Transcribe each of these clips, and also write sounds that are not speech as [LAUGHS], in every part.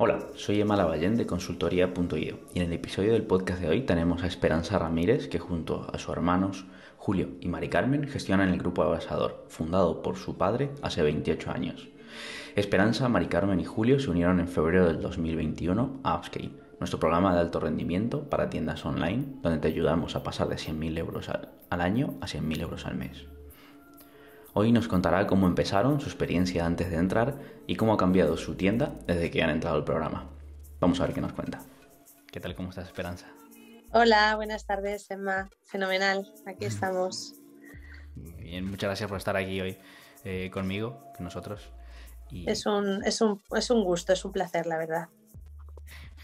Hola, soy Emma Lavallén de consultoría.io y en el episodio del podcast de hoy tenemos a Esperanza Ramírez que junto a sus hermanos Julio y Mari Carmen gestionan el grupo Abrasador, fundado por su padre hace 28 años. Esperanza, Mari Carmen y Julio se unieron en febrero del 2021 a Upscale, nuestro programa de alto rendimiento para tiendas online, donde te ayudamos a pasar de 100.000 euros al, año a 100.000 euros al mes. Hoy nos contará cómo empezaron, su experiencia antes de entrar y cómo ha cambiado su tienda desde que han entrado al programa. Vamos a ver qué nos cuenta. ¿Qué tal? ¿Cómo estás, Esperanza? Hola, buenas tardes, Emma. Fenomenal, aquí estamos. Muy bien, muchas gracias por estar aquí hoy eh, conmigo, con nosotros. Es, un, es, un, es un gusto, es un placer, la verdad.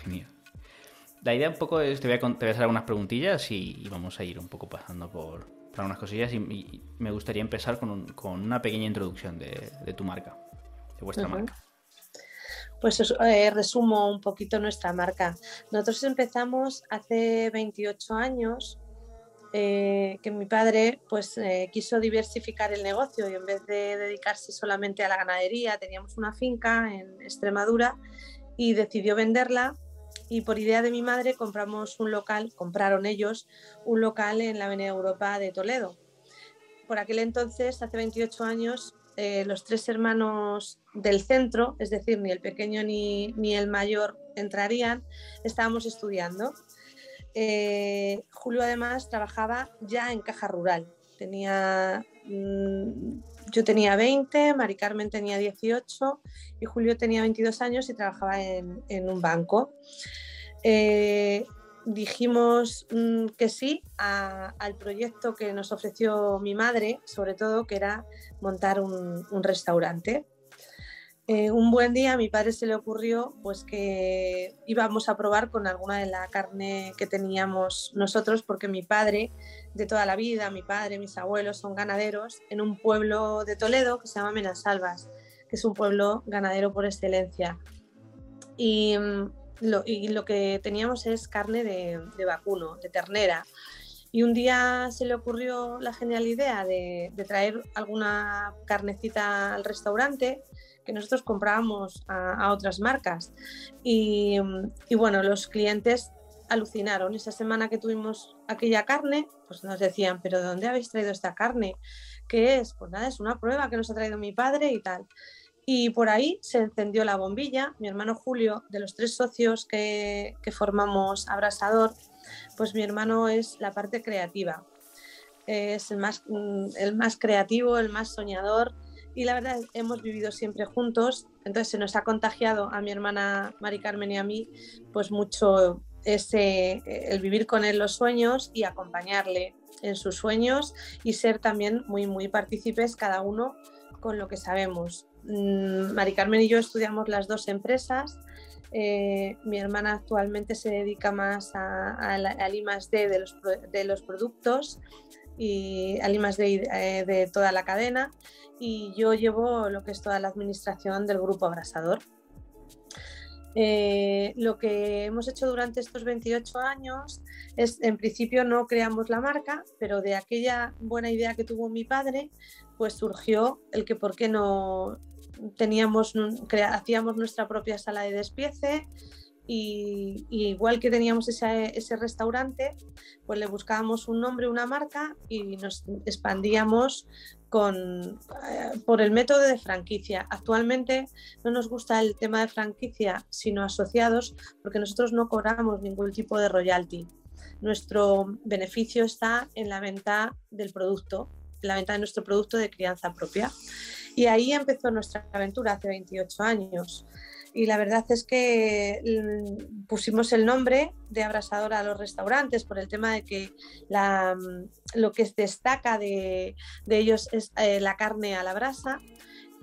Genial. La idea un poco es, te voy a, te voy a hacer algunas preguntillas y, vamos a ir un poco pasando por, algunas cosillas y, me gustaría empezar con, una pequeña introducción de, tu marca, de vuestra marca. Pues eh, resumo un poquito nuestra marca. Nosotros empezamos hace 28 años eh, que mi padre pues eh, quiso diversificar el negocio y en vez de dedicarse solamente a la ganadería, teníamos una finca en Extremadura y decidió venderla y por idea de mi madre compramos un local, compraron ellos un local en la Avenida Europa de Toledo. Por aquel entonces, hace 28 años, eh, los tres hermanos del centro, es decir, ni el pequeño ni, ni el mayor entrarían, estábamos estudiando. Eh, Julio además trabajaba ya en caja rural, tenía mm, yo tenía 20, Mari Carmen tenía 18 y Julio tenía 22 años y trabajaba en, un banco. Eh, dijimos mm, que sí al proyecto que nos ofreció mi madre, sobre todo, que era montar un, restaurante. Eh, un buen día a mi padre se le ocurrió pues que íbamos a probar con alguna de la carne que teníamos nosotros porque mi padre de toda la vida, mi padre, mis abuelos son ganaderos en un pueblo de Toledo que se llama Menasalvas, que es un pueblo ganadero por excelencia. Y mm, lo, que teníamos es carne de, vacuno, de ternera. Y un día se le ocurrió la genial idea de, traer alguna carnecita al restaurante que nosotros comprábamos a, otras marcas. Y, y, bueno, los clientes alucinaron. Esa semana que tuvimos aquella carne, pues nos decían, pero ¿de dónde habéis traído esta carne? ¿Qué es? Pues nada, es una prueba que nos ha traído mi padre y tal. Y por ahí se encendió la bombilla. Mi hermano Julio, de los tres socios que, que formamos Abrasador, pues mi hermano es la parte creativa. Es el más, mm, el más creativo, el más soñador. Y la verdad, hemos vivido siempre juntos. Entonces se nos ha contagiado a mi hermana Mari Carmen y a mí, pues mucho ese, el vivir con él los sueños y acompañarle en sus sueños y ser también muy, muy partícipes cada uno con lo que sabemos. Mm, Mari Carmen y yo estudiamos las dos empresas. Eh, mi hermana actualmente se dedica más al I D de los, de los productos y al I D eh, de toda la cadena y yo llevo lo que es toda la administración del grupo abrasador. Eh, lo que hemos hecho durante estos 28 años es, en principio, no creamos la marca, pero de aquella buena idea que tuvo mi padre, pues surgió el que por qué no teníamos, hacíamos nuestra propia sala de despiece y, igual que teníamos ese, ese, restaurante, pues le buscábamos un nombre, una marca y nos expandíamos con, eh, por el método de franquicia. Actualmente no nos gusta el tema de franquicia, sino asociados, porque nosotros no cobramos ningún tipo de royalty. Nuestro beneficio está en la venta del producto, en la venta de nuestro producto de crianza propia. Y ahí empezó nuestra aventura hace 28 años. Y la verdad es que mm, pusimos el nombre de abrasador a los restaurantes por el tema de que mm, lo que destaca de, de ellos es eh, la carne a la brasa.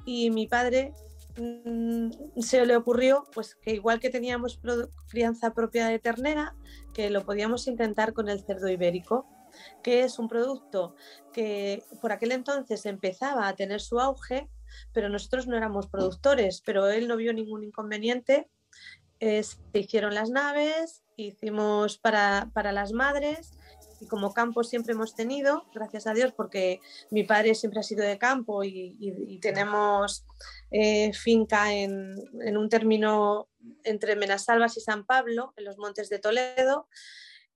Y mi padre mm, se le ocurrió pues que igual que teníamos crianza propia de ternera, que lo podíamos intentar con el cerdo ibérico que es un producto que por aquel entonces empezaba a tener su auge, pero nosotros no éramos productores, pero él no vio ningún inconveniente. Eh, se hicieron las naves, hicimos para, las madres y como campo siempre hemos tenido, gracias a Dios, porque mi padre siempre ha sido de campo y, tenemos eh, finca en, un término entre Menasalvas y San Pablo, en los montes de Toledo,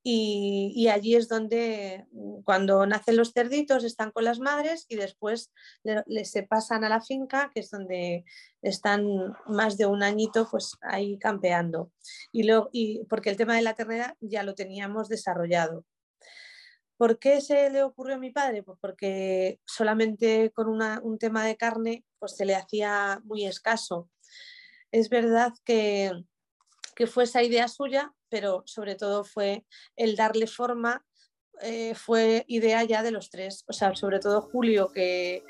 y, allí es donde mm, cuando nacen los cerditos están con las madres y después le, se pasan a la finca, que es donde están más de un añito pues ahí campeando. Y, lo, y porque el tema de la ternera ya lo teníamos desarrollado. ¿Por qué se le ocurrió a mi padre? Pues porque solamente con un tema de carne pues se le hacía muy escaso. Es verdad que, que fue esa idea suya, pero sobre todo fue el darle forma, eh, fue idea ya de los tres, o sea, sobre todo Julio que,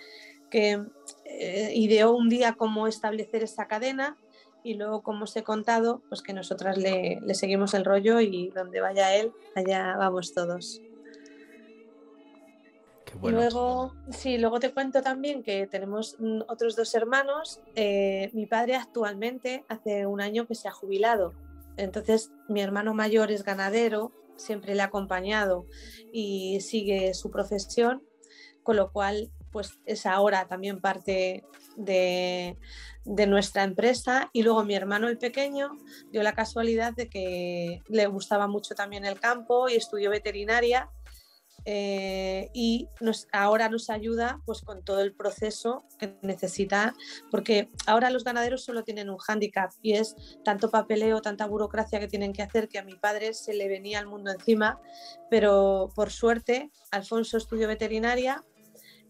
eh, ideó un día cómo establecer esa cadena y luego, como os he contado, pues que nosotras le, seguimos el rollo y donde vaya él, allá vamos todos. Luego, sí, luego te cuento también que tenemos mm, otros dos hermanos. Eh, mi padre actualmente hace un año que se ha jubilado entonces, mi hermano mayor es ganadero, siempre le ha acompañado y sigue su profesión, con lo cual, pues es ahora también parte de, de nuestra empresa. Y luego mi hermano el pequeño dio la casualidad de que le gustaba mucho también el campo y estudió veterinaria eh, y nos, ahora nos ayuda pues con todo el proceso que necesita, porque ahora los ganaderos solo tienen un hándicap y es tanto papeleo, tanta burocracia que tienen que hacer que a mi padre se le venía el mundo encima, pero por suerte Alfonso estudió veterinaria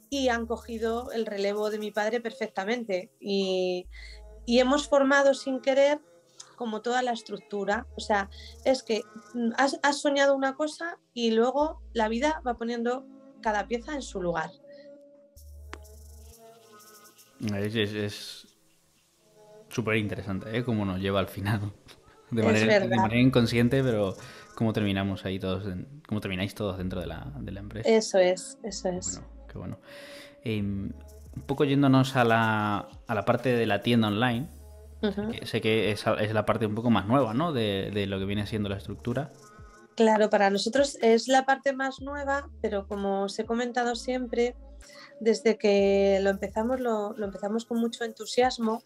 y han cogido el relevo de mi padre perfectamente. Y, y hemos formado sin querer como toda la estructura. O sea, es que mm, has, soñado una cosa y luego la vida va poniendo cada pieza en su lugar. Es súper interesante, ¿eh? Cómo nos lleva al final. [LAUGHS] De manera, inconsciente, pero cómo terminamos ahí todos, cómo termináis todos dentro de la, empresa. Eso es, eso es. Bueno, qué bueno. Em, un poco yéndonos a la, a la parte de la tienda online, Sé que es, la parte un poco más nueva, ¿no? De, lo que viene siendo la estructura. Claro, para nosotros es la parte más nueva, pero como os he comentado siempre, desde que lo empezamos, lo, empezamos con mucho entusiasmo,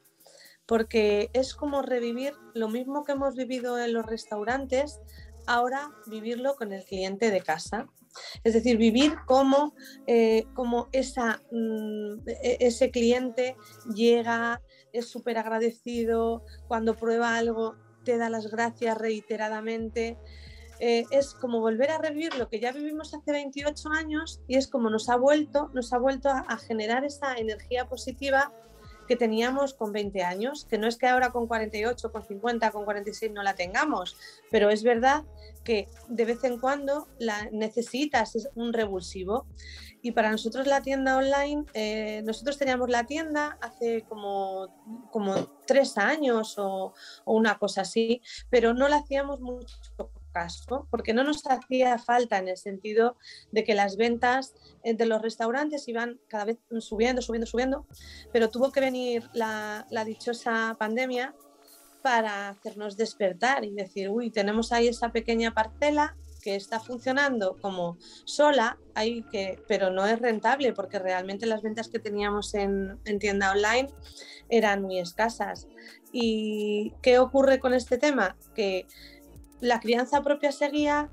porque es como revivir lo mismo que hemos vivido en los restaurantes, ahora vivirlo con el cliente de casa. Es decir, vivir como, eh, como esa, mm, e, ese cliente llega, es súper agradecido, cuando prueba algo te da las gracias reiteradamente. Eh, es como volver a revivir lo que ya vivimos hace 28 años y es como nos ha vuelto, nos ha vuelto a, generar esa energía positiva que teníamos con 20 años, que no es que ahora con 48, con 50, con 46 no la tengamos, pero es verdad que de vez en cuando la necesitas, es un revulsivo. Y para nosotros la tienda online, eh, nosotros teníamos la tienda hace como, como tres años o, una cosa así, pero no la hacíamos mucho caso, porque no nos hacía falta en el sentido de que las ventas de los restaurantes iban cada vez subiendo, subiendo, subiendo, pero tuvo que venir la, la dichosa pandemia para hacernos despertar y decir, uy, tenemos ahí esa pequeña parcela que está funcionando como sola, hay que, pero no es rentable porque realmente las ventas que teníamos en, tienda online eran muy escasas. ¿Y qué ocurre con este tema? Que la crianza propia seguía,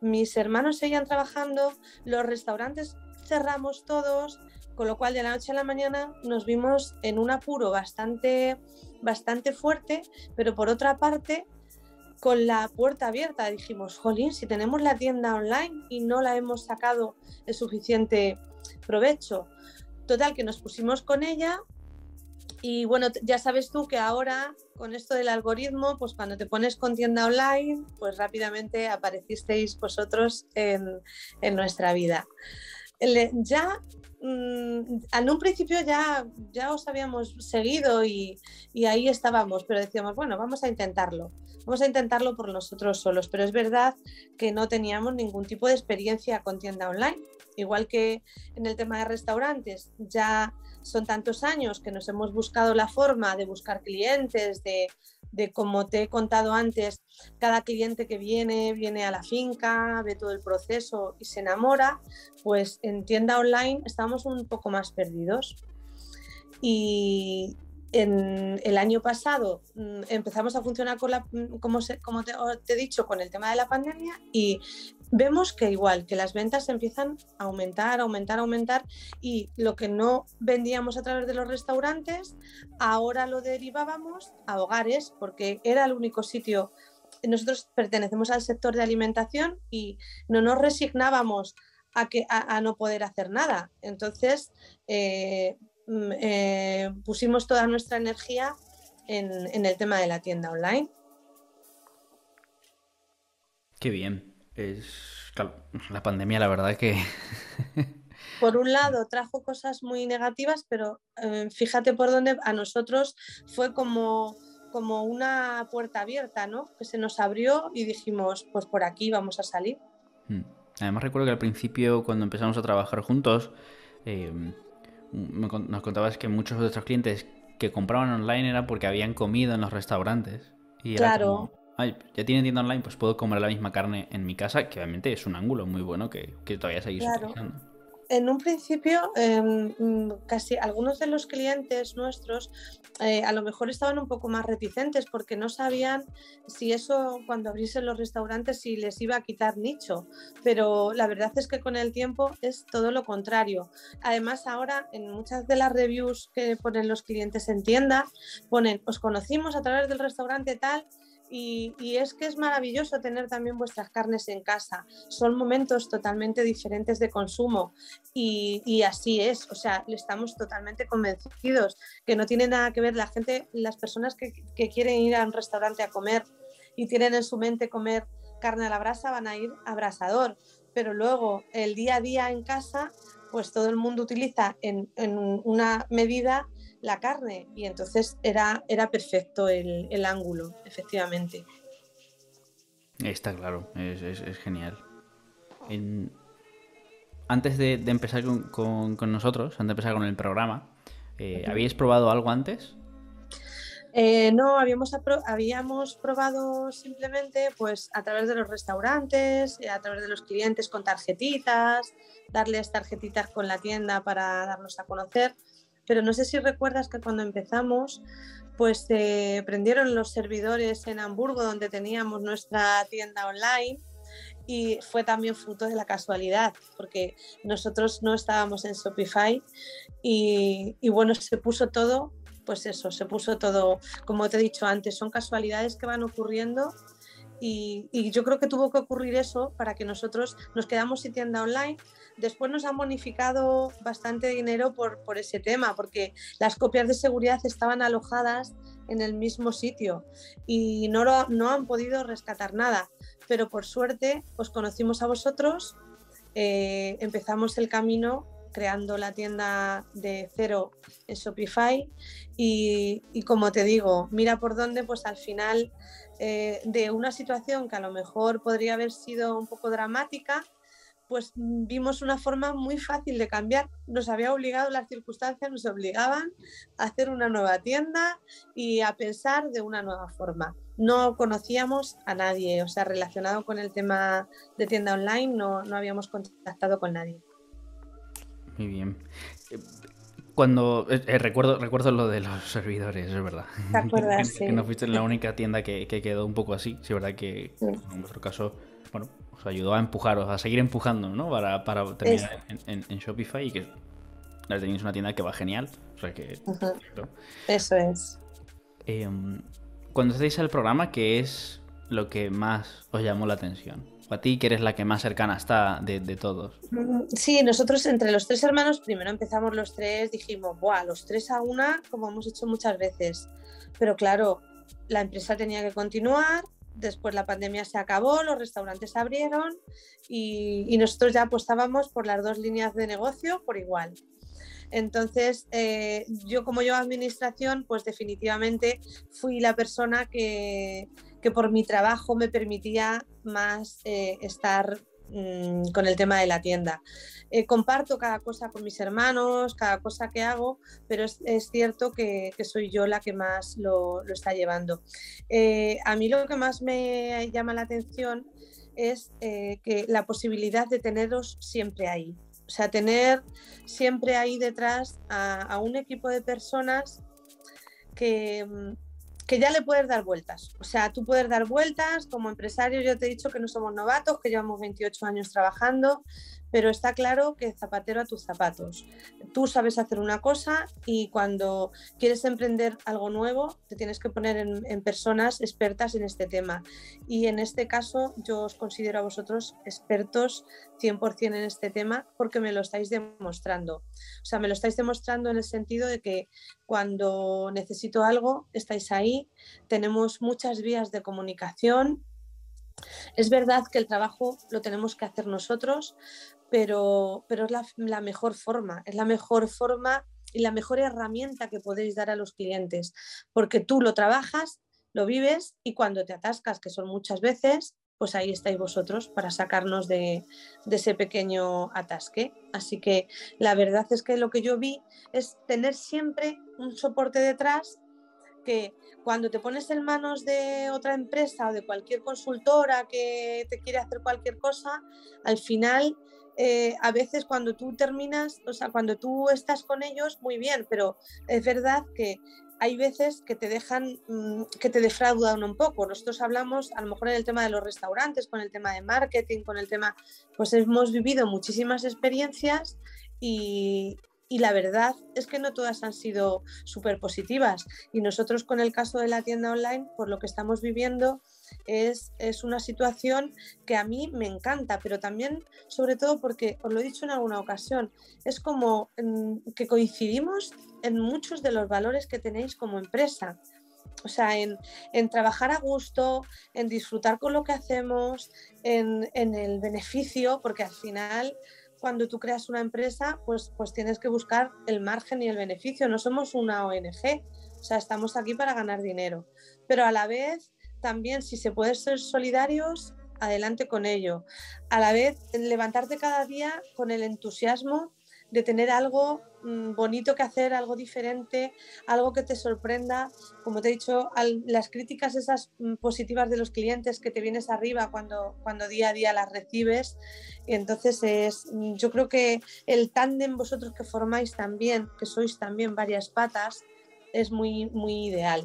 mis hermanos seguían trabajando, los restaurantes cerramos todos, con lo cual de la noche a la mañana nos vimos en un apuro bastante, bastante fuerte, pero por otra parte con la puerta abierta. Dijimos, jolín, si tenemos la tienda online y no la hemos sacado el suficiente provecho. Total, que nos pusimos con ella y bueno, ya sabes tú que ahora con esto del algoritmo, pues cuando te pones con tienda online, pues rápidamente aparecisteis vosotros en, en nuestra vida. Ya Mm, en un principio ya, ya os habíamos seguido y, y, ahí estábamos, pero decíamos, bueno, vamos a intentarlo, vamos a intentarlo por nosotros solos, pero es verdad que no teníamos ningún tipo de experiencia con tienda online, igual que en el tema de restaurantes, ya son tantos años que nos hemos buscado la forma de buscar clientes, de, como te he contado antes, cada cliente que viene, viene a la finca, ve todo el proceso y se enamora, pues en tienda online estamos un poco más perdidos. Y en el año pasado mm, empezamos a funcionar con la, mm, como, como te, he dicho, con el tema de la pandemia y vemos que igual, que las ventas empiezan a aumentar, aumentar, aumentar y lo que no vendíamos a través de los restaurantes, ahora lo derivábamos a hogares porque era el único sitio. Nosotros pertenecemos al sector de alimentación y no nos resignábamos a, que, a, no poder hacer nada. Entonces, eh, eh, pusimos toda nuestra energía en, el tema de la tienda online. Qué bien. Es la pandemia, la verdad que. [LAUGHS] por un lado trajo cosas muy negativas, pero eh, fíjate por dónde a nosotros fue como, como una puerta abierta, ¿no? Que se nos abrió y dijimos, pues por aquí vamos a salir. Hmm. Además recuerdo que al principio, cuando empezamos a trabajar juntos, eh, nos contabas que muchos de nuestros clientes que compraban online era porque habían comido en los restaurantes. Y claro. ya tienen tienda online, pues puedo comer la misma carne en mi casa, que obviamente es un ángulo muy bueno que, todavía seguís utilizando en un principio, em, mm, casi algunos de los clientes nuestros eh, a lo mejor estaban un poco más reticentes porque no sabían si eso cuando abriesen los restaurantes si les iba a quitar nicho, pero la verdad es que con el tiempo es todo lo contrario. Además ahora en muchas de las reviews que ponen los clientes en tienda ponen os conocimos a través del restaurante tal y, es que es maravilloso tener también vuestras carnes en casa. Son momentos totalmente diferentes de consumo y, así es. O sea, estamos totalmente convencidos que no tiene nada que ver la gente, las personas que, quieren ir a un restaurante a comer y tienen en su mente comer carne a la brasa van a ir abrasador. Pero luego el día a día en casa, pues todo el mundo utiliza en una medida la carne y entonces era, era perfecto el, ángulo, efectivamente. Está claro, es, genial. Antes de, empezar con, nosotros, antes de empezar con el programa, eh, ¿habíais probado algo antes? Eh, no, habíamos, habíamos probado simplemente pues a través de los restaurantes, a través de los clientes con tarjetitas, darles tarjetitas con la tienda para darnos a conocer pero no sé si recuerdas que cuando empezamos, pues se prendieron los servidores en Hamburgo donde teníamos nuestra tienda online y fue también fruto de la casualidad, porque nosotros no estábamos en Shopify y, y, bueno, se puso todo, pues eso, se puso todo, como te he dicho antes, son casualidades que van ocurriendo y, yo creo que tuvo que ocurrir eso para que nosotros nos quedamos sin tienda online. Después nos han bonificado bastante dinero por, por ese tema, porque las copias de seguridad estaban alojadas en el mismo sitio y no, no han podido rescatar nada. Pero por suerte os conocimos a vosotros, eh, empezamos el camino creando la tienda de cero en Shopify y, y, como te digo, mira por dónde, pues al final eh, de una situación que a lo mejor podría haber sido un poco dramática, pues vimos una forma muy fácil de cambiar. Nos había obligado, las circunstancias nos obligaban a hacer una nueva tienda y a pensar de una nueva forma. No conocíamos a nadie, o sea, relacionado con el tema de tienda online, no, no habíamos contactado con nadie. Muy bien. Cuando eh, eh, recuerdo, recuerdo lo de los servidores, es verdad. ¿Te acuerdas? [LAUGHS] que, no fuiste la única tienda que, quedó un poco así. Sí, es verdad que en nuestro caso, bueno, os ayudó a empujaros, a seguir empujando, ¿no? Para, para terminar en, Shopify y que tenéis una tienda que va genial. O sea que. Eso es. Em, cuando estáis al programa, ¿qué es lo que más os llamó la atención? A ti, que eres la que más cercana está de, todos. Mm, sí, nosotros entre los tres hermanos, primero empezamos los tres, dijimos, ¡buah! Los tres a una, como hemos hecho muchas veces. Pero claro, la empresa tenía que continuar, después la pandemia se acabó, los restaurantes abrieron y, nosotros ya apostábamos por las dos líneas de negocio por igual. Entonces, eh, yo como yo administración, pues definitivamente fui la persona que, que por mi trabajo me permitía más eh, estar mm, con el tema de la tienda. Eh, comparto cada cosa con mis hermanos, cada cosa que hago, pero es, cierto que, soy yo la que más lo, está llevando. Eh, a mí lo que más me llama la atención es que la posibilidad de teneros siempre ahí. O sea, tener siempre ahí detrás a un equipo de personas que, mm, que ya le puedes dar vueltas. O sea, tú puedes dar vueltas como empresario. Yo te he dicho que no somos novatos, que llevamos 28 años trabajando, pero está claro que zapatero a tus zapatos. Tú sabes hacer una cosa y cuando quieres emprender algo nuevo, te tienes que poner en, personas expertas en este tema. Y en este caso, yo os considero a vosotros expertos 100% en este tema porque me lo estáis demostrando. O sea, me lo estáis demostrando en el sentido de que cuando necesito algo, estáis ahí, tenemos muchas vías de comunicación, es verdad que el trabajo lo tenemos que hacer nosotros, pero, pero es la, mejor forma, es la mejor forma y la mejor herramienta que podéis dar a los clientes, porque tú lo trabajas, lo vives y cuando te atascas, que son muchas veces, pues ahí estáis vosotros para sacarnos de, de, ese pequeño atasque. Así que la verdad es que lo que yo vi es tener siempre un soporte detrás que cuando te pones en manos de otra empresa o de cualquier consultora que te quiere hacer cualquier cosa, al final eh, a veces cuando tú terminas, o sea, cuando tú estás con ellos, muy bien, pero es verdad que hay veces que te dejan, mm, que te defraudan un poco. Nosotros hablamos a lo mejor en el tema de los restaurantes, con el tema de marketing, con el tema, pues hemos vivido muchísimas experiencias y, y la verdad es que no todas han sido súper positivas. Y nosotros con el caso de la tienda online, por lo que estamos viviendo, es, es, una situación que a mí me encanta, pero también, sobre todo porque, os lo he dicho en alguna ocasión, es como mm, que coincidimos en muchos de los valores que tenéis como empresa. O sea, en, en, trabajar a gusto, en disfrutar con lo que hacemos, en, en el beneficio, porque al final cuando tú creas una empresa, pues, pues tienes que buscar el margen y el beneficio. No somos una ONG, o sea, estamos aquí para ganar dinero. Pero a la vez, también si se puede ser solidarios, adelante con ello. A la vez, levantarte cada día con el entusiasmo de tener algo mm, bonito que hacer, algo diferente, algo que te sorprenda. Como te he dicho, las críticas esas mm, positivas de los clientes que te vienes arriba cuando, cuando día a día las recibes. Entonces es, mm, yo creo que el tándem vosotros que formáis también, que sois también varias patas, es muy, muy ideal.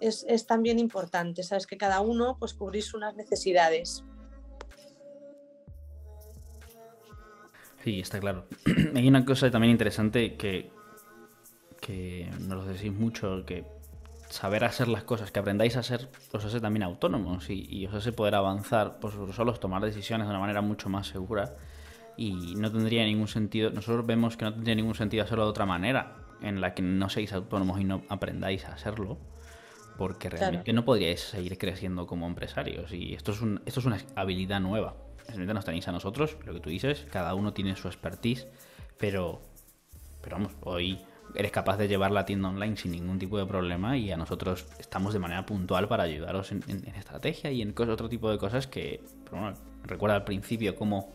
Es, es también importante, sabes que cada uno pues cubrís unas necesidades. Sí, está claro. [CLEARS THROAT] Hay una cosa también interesante que, que nos lo decís mucho, que saber hacer las cosas, que aprendáis a ser, os hace también autónomos y, os hace poder avanzar por pues, solos, tomar decisiones de una manera mucho más segura y no tendría ningún sentido, nosotros vemos que no tendría ningún sentido hacerlo de otra manera, en la que no seáis autónomos y no aprendáis a hacerlo, porque realmente no podríais seguir creciendo como empresarios y esto es, un, esto es una habilidad nueva nos tenéis a nosotros, lo que tú dices, cada uno tiene su expertise, pero, pero vamos, hoy eres capaz de llevar la tienda online sin ningún tipo de problema y a nosotros estamos de manera puntual para ayudaros en, estrategia y en otro tipo de cosas que, bueno, recuerda al principio cómo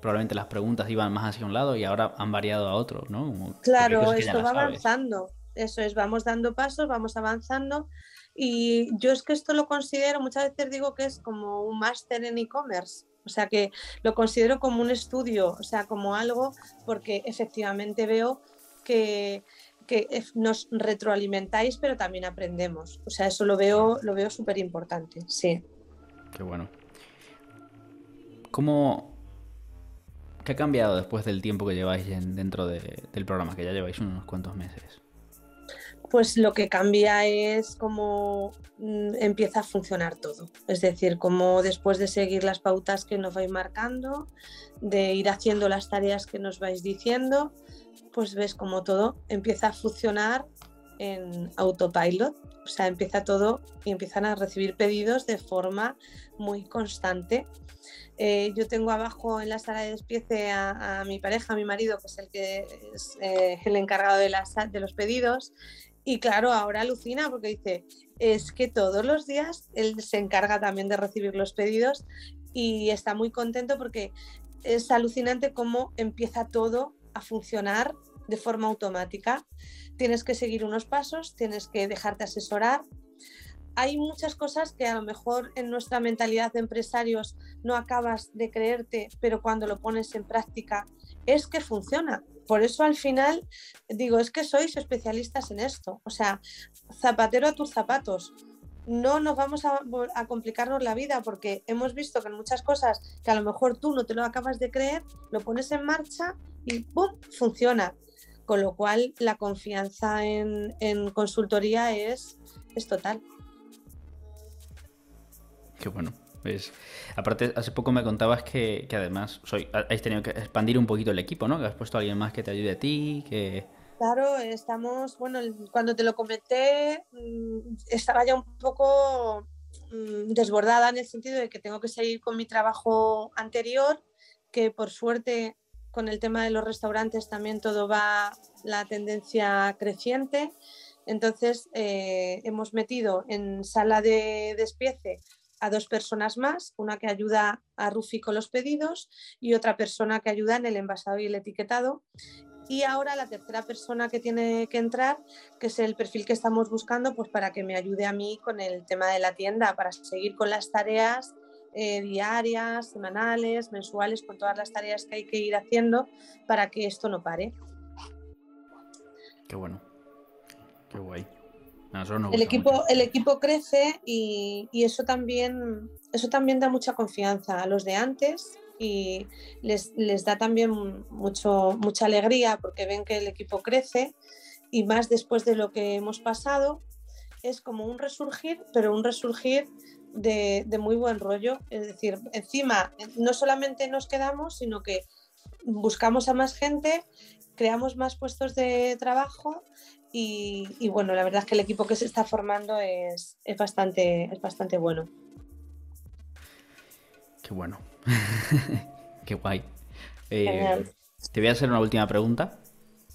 probablemente las preguntas iban más hacia un lado y ahora han variado a otro, ¿no? claro, esto va avanzando, eso es, vamos dando pasos, vamos avanzando y yo es que esto lo considero, muchas veces digo que es como un máster en e-commerce o sea que lo considero como un estudio, o sea, como algo, porque efectivamente veo que, nos retroalimentáis, pero también aprendemos. O sea, eso lo veo, lo veo súper importante, sí. Qué bueno. ¿Cómo, ¿Qué ha cambiado después del tiempo que lleváis dentro del programa? Que ya lleváis unos cuantos meses pues lo que cambia es cómo mm, empieza a funcionar todo. Es decir, cómo después de seguir las pautas que nos vais marcando, de ir haciendo las tareas que nos vais diciendo, pues ves cómo todo empieza a funcionar en autopilot. O sea, empieza todo y empiezan a recibir pedidos de forma muy constante. Eh, yo tengo abajo en la sala de despiece a, mi pareja, a mi marido, que es el que es eh, el encargado de, de los pedidos, y claro, ahora alucina porque dice, es que todos los días él se encarga también de recibir los pedidos y está muy contento porque es alucinante cómo empieza todo a funcionar de forma automática. Tienes que seguir unos pasos, tienes que dejarte asesorar. Hay muchas cosas que a lo mejor en nuestra mentalidad de empresarios no acabas de creerte, pero cuando lo pones en práctica es que funciona. Por eso al final digo, es que sois especialistas en esto. O sea, zapatero a tus zapatos. No nos vamos a, complicarnos la vida porque hemos visto que en muchas cosas que a lo mejor tú no te lo acabas de creer, lo pones en marcha y ¡pum! funciona. Con lo cual la confianza en, en consultoría es, es total. Qué bueno. Pues, aparte, hace poco me contabas que, además soy, has tenido que expandir un poquito el equipo, ¿no? Que has puesto a alguien más que te ayude a ti, que... Claro, estamos, bueno, cuando te lo comenté, mm, estaba ya un poco mm, desbordada en el sentido de que tengo que seguir con mi trabajo anterior, que por suerte con el tema de los restaurantes también todo va la tendencia creciente. Entonces eh, hemos metido en sala de despiece a dos personas más, una que ayuda a Rufi con los pedidos y otra persona que ayuda en el envasado y el etiquetado. Y ahora la tercera persona que tiene que entrar, que es el perfil que estamos buscando, pues para que me ayude a mí con el tema de la tienda, para seguir con las tareas eh, diarias, semanales, mensuales, con todas las tareas que hay que ir haciendo para que esto no pare. Qué bueno, qué guay el, equipo, el equipo crece y, eso, también, eso también da mucha confianza a los de antes y les, da también mucho, mucha alegría porque ven que el equipo crece y más después de lo que hemos pasado, es como un resurgir, pero un resurgir de, de, muy buen rollo. Es decir, encima no solamente nos quedamos, sino que buscamos a más gente, creamos más puestos de trabajo y, bueno, la verdad es que el equipo que se está formando es, bastante, es bastante bueno. Qué bueno. [LAUGHS] Qué guay. Eh, te voy a hacer una última pregunta,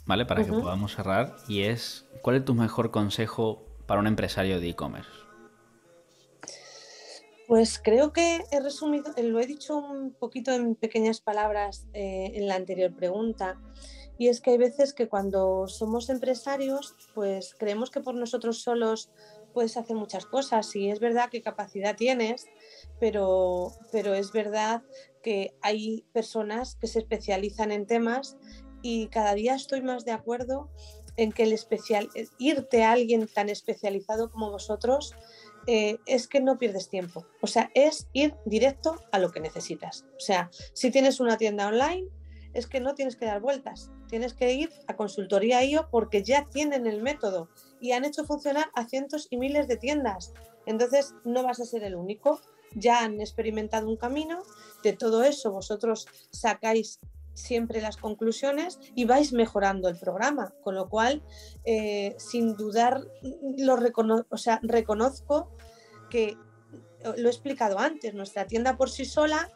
¿vale? Para que podamos cerrar. Y es, ¿cuál es tu mejor consejo para un empresario de e-commerce? Pues creo que he resumido, lo he dicho un poquito en pequeñas palabras eh, en la anterior pregunta. Y es que hay veces que cuando somos empresarios, pues creemos que por nosotros solos puedes hacer muchas cosas y es verdad que capacidad tienes, pero, pero es verdad que hay personas que se especializan en temas y cada día estoy más de acuerdo en que el especial, irte a alguien tan especializado como vosotros eh, es que no pierdes tiempo. O sea, es ir directo a lo que necesitas. O sea, si tienes una tienda online, es que no tienes que dar vueltas, tienes que ir a consultoría IO porque ya tienen el método y han hecho funcionar a cientos y miles de tiendas. Entonces no vas a ser el único, ya han experimentado un camino, de todo eso vosotros sacáis siempre las conclusiones y vais mejorando el programa, con lo cual, eh, sin dudar, lo o sea, reconozco que lo he explicado antes, nuestra tienda por sí sola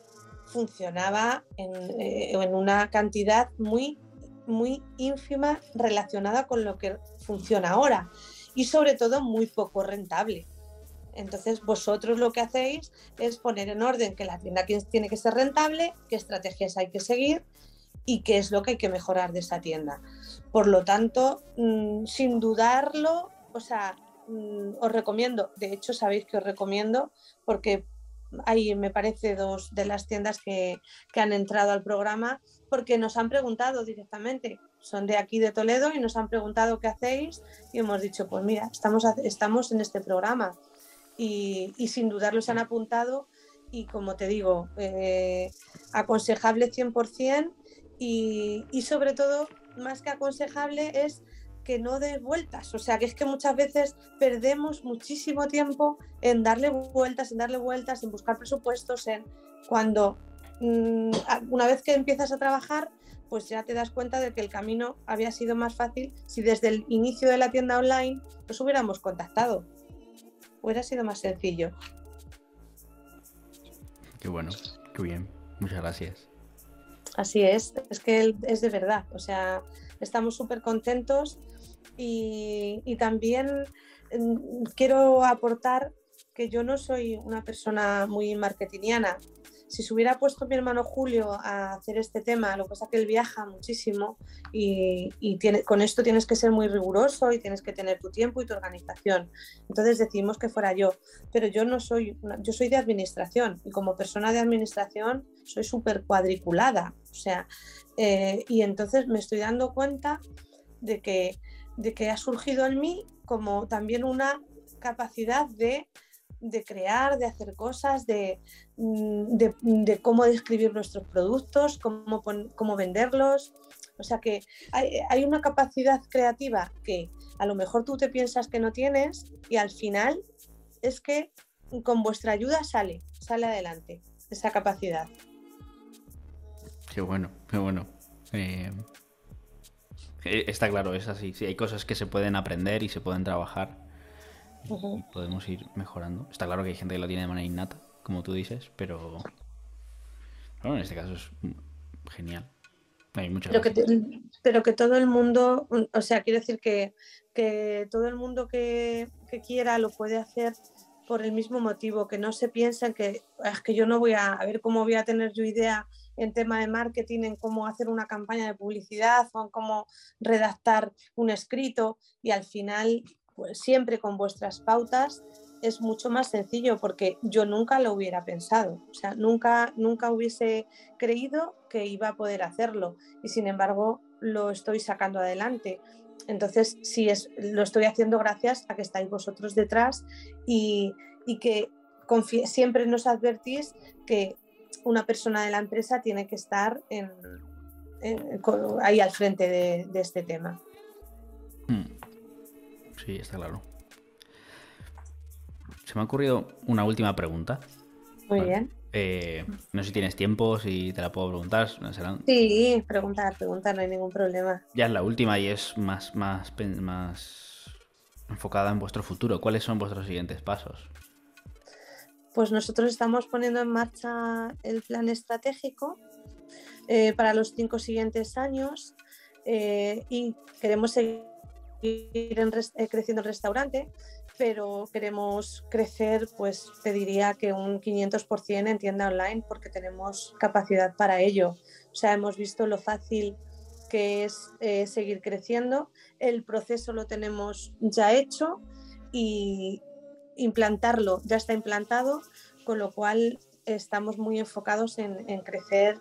funcionaba eh, en, una cantidad muy, muy ínfima relacionada con lo que funciona ahora y sobre todo muy poco rentable. Entonces vosotros lo que hacéis es poner en orden que la tienda tiene que ser rentable, qué estrategias hay que seguir y qué es lo que hay que mejorar de esa tienda. Por lo tanto, mm, sin dudarlo, o sea, mm, os recomiendo, de hecho sabéis que os recomiendo porque hay, me parece, dos de las tiendas que, han entrado al programa porque nos han preguntado directamente, son de aquí de Toledo y nos han preguntado qué hacéis y hemos dicho, pues mira, estamos, estamos en este programa. Y, sin dudarlo se han apuntado y como te digo, eh, aconsejable 100% y, y sobre todo, más que aconsejable es que no dé vueltas. O sea, que es que muchas veces perdemos muchísimo tiempo en darle vueltas, en darle vueltas, en buscar presupuestos, en cuando mm, una vez que empiezas a trabajar, pues ya te das cuenta de que el camino había sido más fácil si desde el inicio de la tienda online nos hubiéramos contactado. Hubiera sido más sencillo. Qué bueno, qué bien. Muchas gracias. Así es, es que es de verdad. O sea, estamos súper contentos y, también mm, quiero aportar que yo no soy una persona muy marketingiana. Si se hubiera puesto mi hermano Julio a hacer este tema, lo que pasa es que él viaja muchísimo y, tiene, con esto tienes que ser muy riguroso y tienes que tener tu tiempo y tu organización. Entonces decidimos que fuera yo, pero yo no soy, yo soy de administración y como persona de administración soy súper cuadriculada. O sea, eh, y entonces me estoy dando cuenta de que, de que ha surgido en mí como también una capacidad de de crear, de hacer cosas, de, mm, de, cómo describir nuestros productos, cómo, cómo venderlos. O sea que hay, una capacidad creativa que a lo mejor tú te piensas que no tienes y al final es que con vuestra ayuda sale, sale adelante esa capacidad. Qué bueno, qué bueno. Eh, está claro, es así. Sí, hay cosas que se pueden aprender y se pueden trabajar podemos ir mejorando. Está claro que hay gente que lo tiene de manera innata, como tú dices, pero bueno, en este caso es genial. Hay muchas pero, que pero que todo el mundo, o sea, quiero decir que, que todo el mundo que, que, quiera lo puede hacer por el mismo motivo, que no se piensen que es que yo no voy a, a ver cómo voy a tener yo idea en tema de marketing, en cómo hacer una campaña de publicidad o en cómo redactar un escrito y al final pues siempre con vuestras pautas es mucho más sencillo porque yo nunca lo hubiera pensado, o sea, nunca, nunca hubiese creído que iba a poder hacerlo y sin embargo lo estoy sacando adelante. Entonces, sí, es, lo estoy haciendo gracias a que estáis vosotros detrás y, que siempre nos advertís que una persona de la empresa tiene que estar ahí al frente de, este tema. Hmm. Sí, está claro. Se me ha ocurrido una última pregunta. Muy bien. Eh, no sé si tienes tiempo, si te la puedo preguntar. Sí, preguntar, preguntar, no hay ningún problema. Ya es la última y es más, más, más enfocada en vuestro futuro. ¿Cuáles son vuestros siguientes pasos? Pues nosotros estamos poniendo en marcha el plan estratégico eh, para los cinco siguientes años eh, y queremos seguir ir eh, creciendo el restaurante, pero queremos crecer, pues pediría que un 500% en tienda online porque tenemos capacidad para ello. O sea, hemos visto lo fácil que es seguir creciendo, el proceso lo tenemos ya hecho y implantarlo ya está implantado, con lo cual estamos muy enfocados en, crecer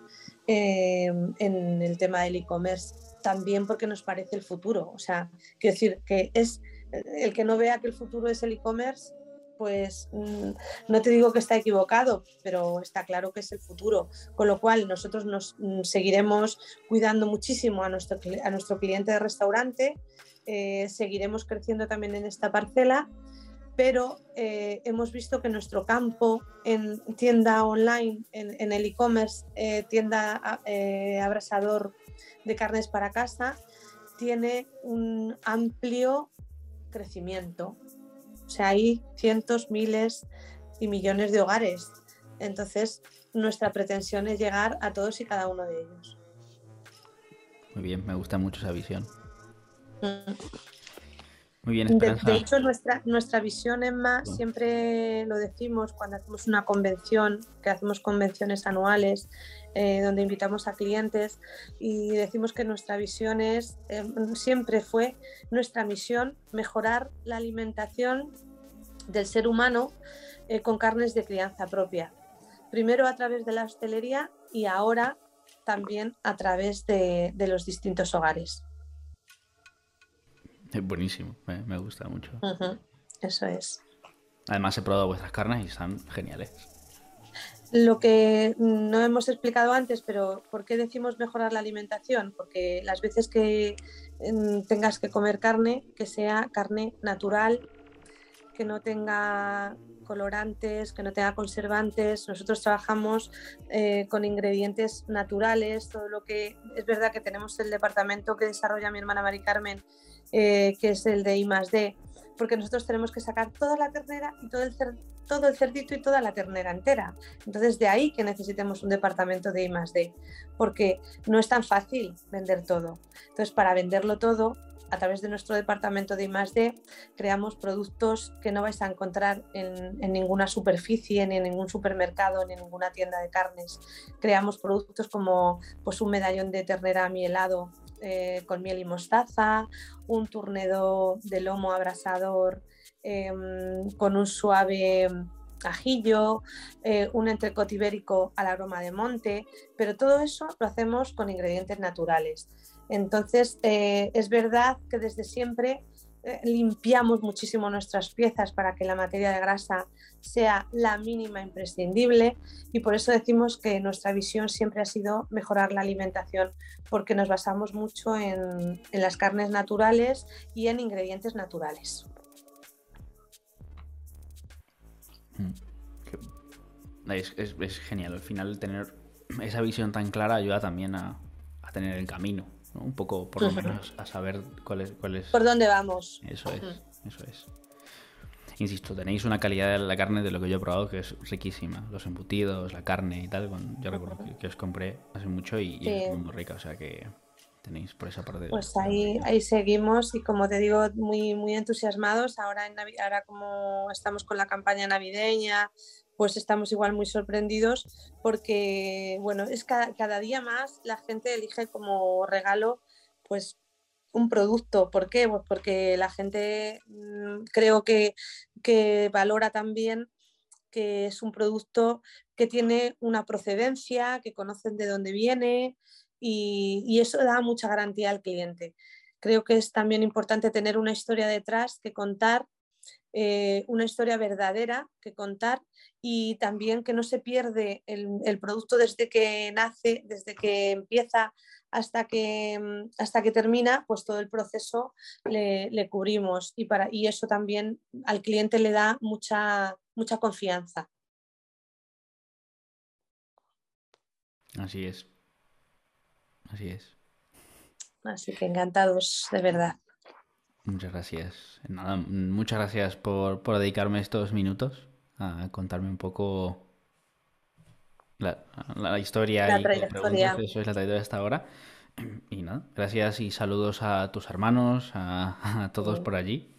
eh, en el tema del e-commerce también porque nos parece el futuro. O sea, quiero decir que es el que no vea que el futuro es el e-commerce, pues mm, no te digo que está equivocado, pero está claro que es el futuro. Con lo cual nosotros nos mm, seguiremos cuidando muchísimo a nuestro, a nuestro cliente de restaurante, eh, seguiremos creciendo también en esta parcela, pero eh, hemos visto que nuestro campo en tienda online, en, el e-commerce, eh, tienda abrasador de carnes para casa tiene un amplio crecimiento. O sea, hay cientos, miles y millones de hogares. Entonces, nuestra pretensión es llegar a todos y cada uno de ellos. Muy bien, me gusta mucho esa visión. Mm. Muy bien, De, hecho, nuestra, nuestra visión, Emma, siempre lo decimos cuando hacemos una convención, que hacemos convenciones anuales, eh, donde invitamos a clientes y decimos que nuestra visión es, eh, siempre fue nuestra misión, mejorar la alimentación del ser humano eh, con carnes de crianza propia. Primero a través de la hostelería y ahora también a través de, los distintos hogares. Es buenísimo, me, gusta mucho. Eso es. Además he probado vuestras carnes y están geniales. Lo que no hemos explicado antes, pero ¿por qué decimos mejorar la alimentación? Porque las veces que mm, tengas que comer carne, que sea carne natural, que no tenga colorantes, que no tenga conservantes. Nosotros trabajamos eh, con ingredientes naturales, todo lo que es verdad que tenemos el departamento que desarrolla mi hermana Mari Carmen, eh, que es el de I D, porque nosotros tenemos que sacar toda la ternera y todo el, todo el cerdito y toda la ternera entera. Entonces, de ahí que necesitemos un departamento de I D, porque no es tan fácil vender todo. Entonces, para venderlo todo, a través de nuestro departamento de I+D creamos productos que no vais a encontrar en, ninguna superficie, ni en ningún supermercado, ni en ninguna tienda de carnes. Creamos productos como pues, un medallón de ternera mielado eh, con miel y mostaza, un turnedo de lomo abrasador em, con un suave ajillo, eh, un entrecot ibérico al aroma de monte, pero todo eso lo hacemos con ingredientes naturales. Entonces, eh, es verdad que desde siempre limpiamos muchísimo nuestras piezas para que la materia de grasa sea la mínima imprescindible y por eso decimos que nuestra visión siempre ha sido mejorar la alimentación porque nos basamos mucho en las carnes naturales y en ingredientes naturales. Mm. Es, genial. Al final tener esa visión tan clara ayuda también a, tener el camino, Un poco, por lo menos, a saber cuál es, cuál es... Por dónde vamos. Eso es, eso es. Insisto, tenéis una calidad de la carne de lo que yo he probado que es riquísima. Los embutidos, la carne y tal. yo recuerdo que, os compré hace mucho y, es muy rica. O sea que tenéis por esa parte. Pues ahí, ahí seguimos y como te digo, muy, muy entusiasmados. Ahora, en ahora como estamos con la campaña navideña, pues estamos igual muy sorprendidos porque, bueno, es cada, día más la gente elige como regalo pues un producto. ¿Por qué? Pues porque la gente mm, creo que, que valora también que es un producto que tiene una procedencia, que conocen de dónde viene, y, eso da mucha garantía al cliente. Creo que es también importante tener una historia detrás que contar, eh, una historia verdadera que contar y también que no se pierde el, producto desde que nace, desde que empieza hasta que, mm, hasta que termina, pues todo el proceso le, cubrimos y, para, y eso también al cliente le da mucha, mucha confianza. Así es. Así es. Así que encantados, de verdad. Muchas gracias. Nada, muchas gracias por, dedicarme estos minutos a contarme un poco la, historia la y trayectoria. eso es la trayectoria hasta ahora. [CLEARS THROAT] Y nada, gracias y saludos a tus hermanos, a, [LAUGHS] todos por allí,